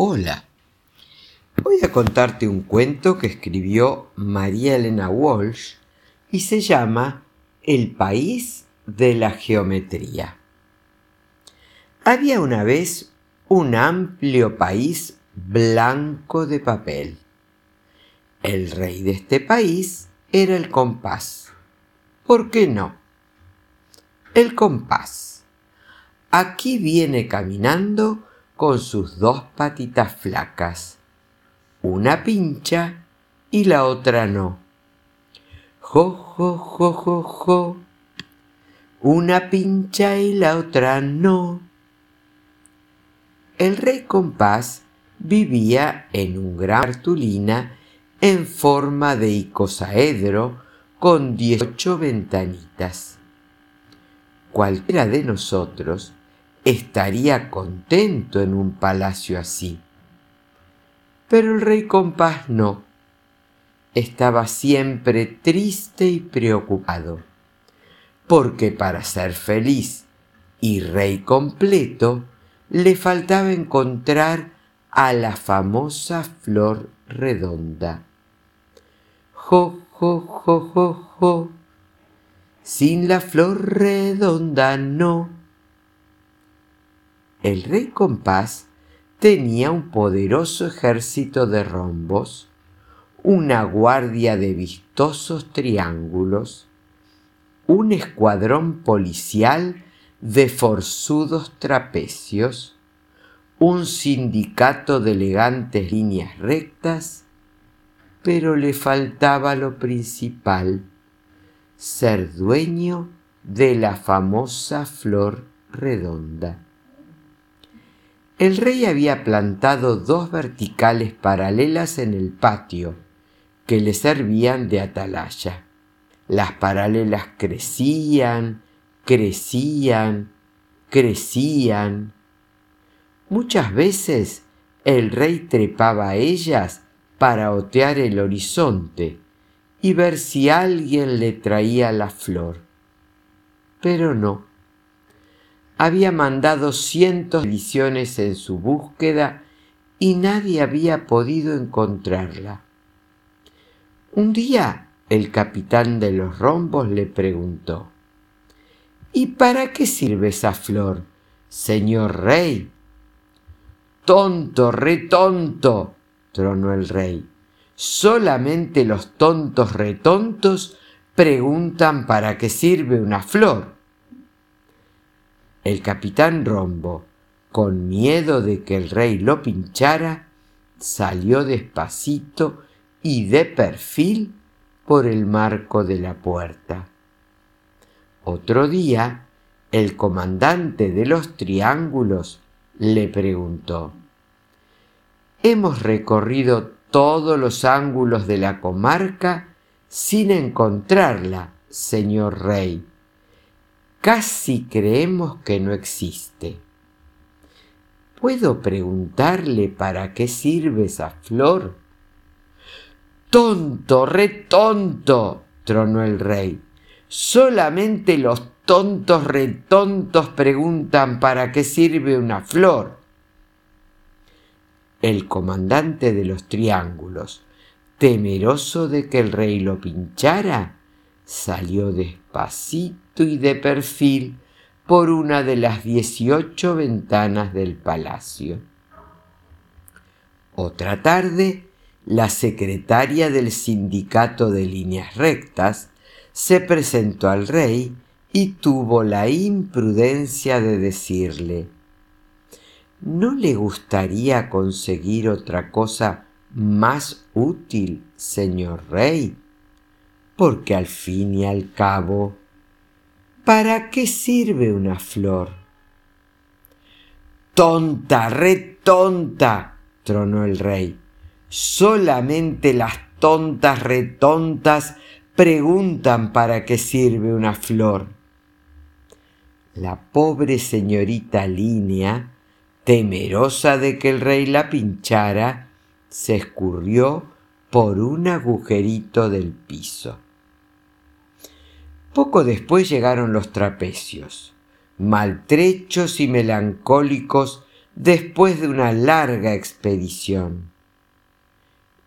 Hola. Voy a contarte un cuento que escribió María Elena Walsh y se llama El país de la geometría. Había una vez un amplio país blanco de papel. El rey de este país era el compás. ¿Por qué no? El compás. Aquí viene caminando con sus dos patitas flacas. Una pincha y la otra no. Jo, jo, jo, jo, jo. Una pincha y la otra no. El rey compás vivía en un gran cartulina en forma de icosaedro con dieciocho ventanitas. Cualquiera de nosotros estaría contento en un palacio así. Pero el rey compás no. Estaba siempre triste y preocupado, porque para ser feliz y rey completo le faltaba encontrar a la famosa flor redonda. Jo, jo, jo, jo, jo. Sin la flor redonda no el rey compás tenía un poderoso ejército de rombos, una guardia de vistosos triángulos, un escuadrón policial de forzudos trapecios, un sindicato de elegantes líneas rectas, pero le faltaba lo principal, ser dueño de la famosa flor redonda. El rey había plantado dos verticales paralelas en el patio que le servían de atalaya. Las paralelas crecían, crecían, crecían. Muchas veces el rey trepaba a ellas para otear el horizonte y ver si alguien le traía la flor. Pero no había mandado cientos de visiones en su búsqueda y nadie había podido encontrarla. Un día el capitán de los rombos le preguntó, ¿Y para qué sirve esa flor, señor rey? Tonto, retonto, tronó el rey. Solamente los tontos retontos preguntan para qué sirve una flor. El capitán Rombo, con miedo de que el rey lo pinchara, salió despacito y de perfil por el marco de la puerta. Otro día, el comandante de los triángulos le preguntó, Hemos recorrido todos los ángulos de la comarca sin encontrarla, señor rey casi creemos que no existe. ¿Puedo preguntarle para qué sirve esa flor? Tonto, re tonto, tronó el rey. Solamente los tontos retontos preguntan para qué sirve una flor. El comandante de los triángulos, temeroso de que el rey lo pinchara, salió despacito y de perfil por una de las dieciocho ventanas del palacio. Otra tarde, la secretaria del sindicato de líneas rectas se presentó al rey y tuvo la imprudencia de decirle, ¿no le gustaría conseguir otra cosa más útil, señor rey? Porque al fin y al cabo, ¿para qué sirve una flor? Tonta, re tonta, tronó el rey. Solamente las tontas retontas preguntan para qué sirve una flor. La pobre señorita Línea, temerosa de que el rey la pinchara, se escurrió por un agujerito del piso. Poco después llegaron los trapecios. Maltrechos y melancólicos después de una larga expedición.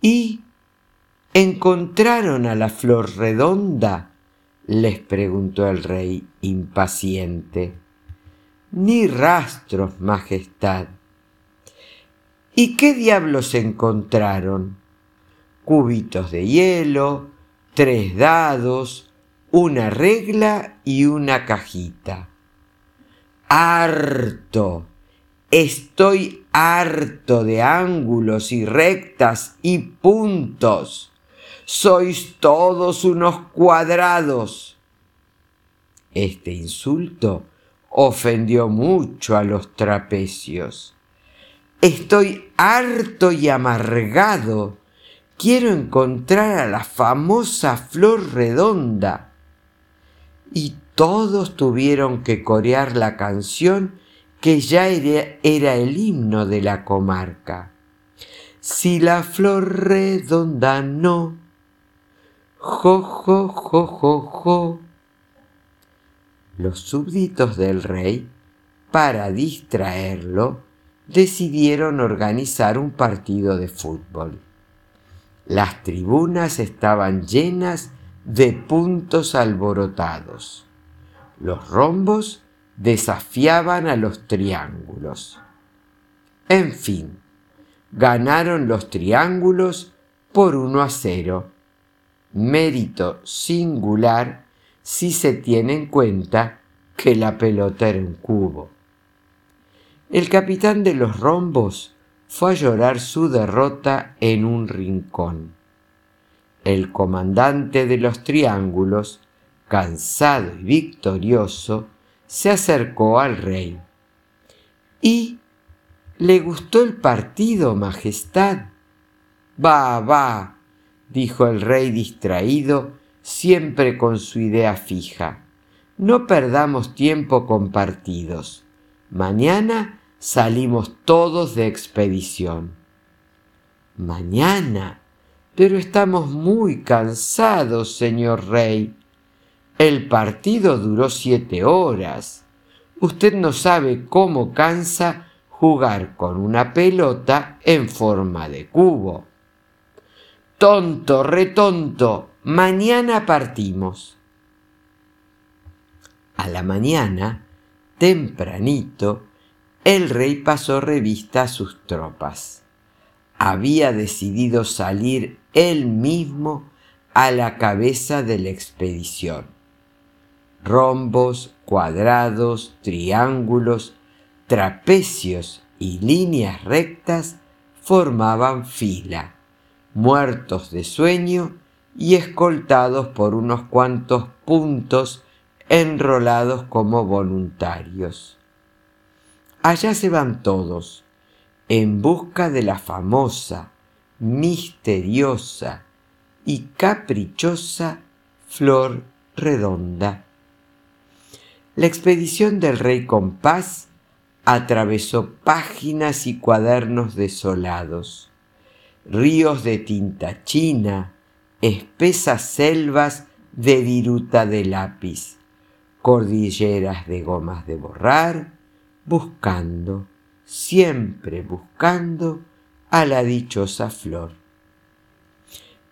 ¿Y encontraron a la flor redonda? les preguntó el rey impaciente. Ni rastros, Majestad. ¿Y qué diablos encontraron? Cubitos de hielo, tres dados, una regla y una cajita. Harto, estoy harto de ángulos y rectas y puntos. Sois todos unos cuadrados. Este insulto ofendió mucho a los trapecios. Estoy harto y amargado. Quiero encontrar a la famosa flor redonda. Y todos tuvieron que corear la canción que ya era, el himno de la comarca. Si la flor redonda no, jo, jo, jo, jo, jo. Los súbditos del rey, para distraerlo, decidieron organizar un partido de fútbol. Las tribunas estaban llenas de puntos alborotados. Los rombos desafiaban a los triángulos. En fin, ganaron los triángulos por uno a cero. Mérito singular si se tiene en cuenta que la pelota era un cubo. El capitán de los rombos fue a llorar su derrota en un rincón. El comandante de los triángulos cansado y victorioso, se acercó al rey. ¿Y le gustó el partido, Majestad? Va, va, dijo el rey distraído, siempre con su idea fija. No perdamos tiempo con partidos. Mañana salimos todos de expedición. Mañana. Pero estamos muy cansados, señor rey. El partido duró siete horas. Usted no sabe cómo cansa jugar con una pelota en forma de cubo. Tonto, retonto, mañana partimos. A la mañana, tempranito, el rey pasó revista a sus tropas. Había decidido salir él mismo a la cabeza de la expedición rombos, cuadrados, triángulos, trapecios y líneas rectas formaban fila, muertos de sueño y escoltados por unos cuantos puntos enrolados como voluntarios. Allá se van todos, en busca de la famosa, misteriosa y caprichosa flor redonda. La expedición del rey Compás atravesó páginas y cuadernos desolados, ríos de tinta china, espesas selvas de viruta de lápiz, cordilleras de gomas de borrar, buscando, siempre buscando a la dichosa flor.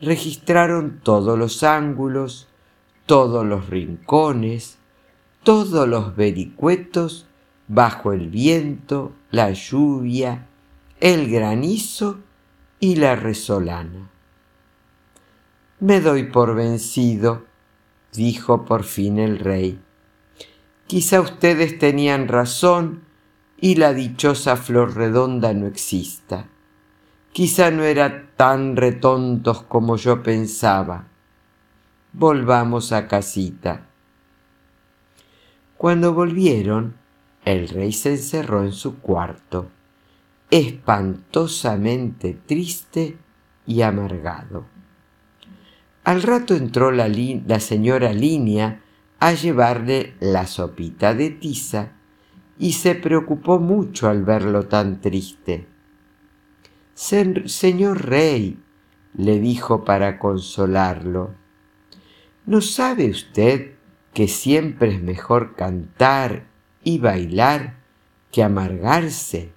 Registraron todos los ángulos, todos los rincones, todos los vericuetos bajo el viento, la lluvia, el granizo y la resolana. Me doy por vencido, dijo por fin el rey. Quizá ustedes tenían razón y la dichosa flor redonda no exista. Quizá no era tan retontos como yo pensaba. Volvamos a casita. Cuando volvieron, el rey se encerró en su cuarto, espantosamente triste y amargado. Al rato entró la, la señora Línea a llevarle la sopita de tiza y se preocupó mucho al verlo tan triste. Señor rey, le dijo para consolarlo, ¿no sabe usted que siempre es mejor cantar y bailar que amargarse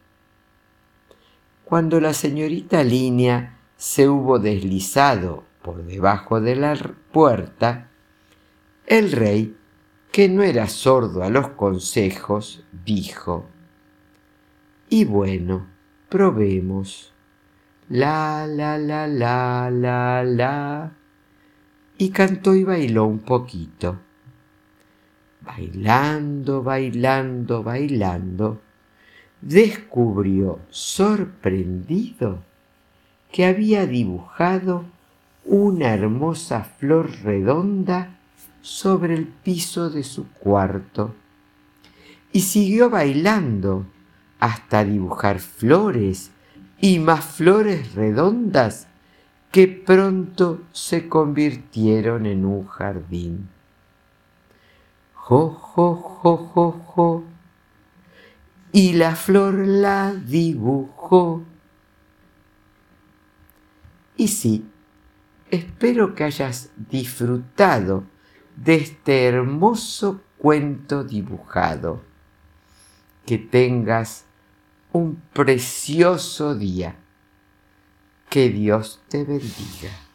Cuando la señorita Línea se hubo deslizado por debajo de la puerta, el rey, que no era sordo a los consejos, dijo, y bueno, probemos. La, la, la, la, la, la. Y cantó y bailó un poquito. Bailando, bailando, bailando, descubrió sorprendido que había dibujado una hermosa flor redonda sobre el piso de su cuarto y siguió bailando hasta dibujar flores y más flores redondas que pronto se convirtieron en un jardín. Jo, jo, jo, jo, jo. Y la flor la dibujó. Y sí, espero que hayas disfrutado de este hermoso cuento dibujado. Que tengas un precioso día. Que Dios te bendiga.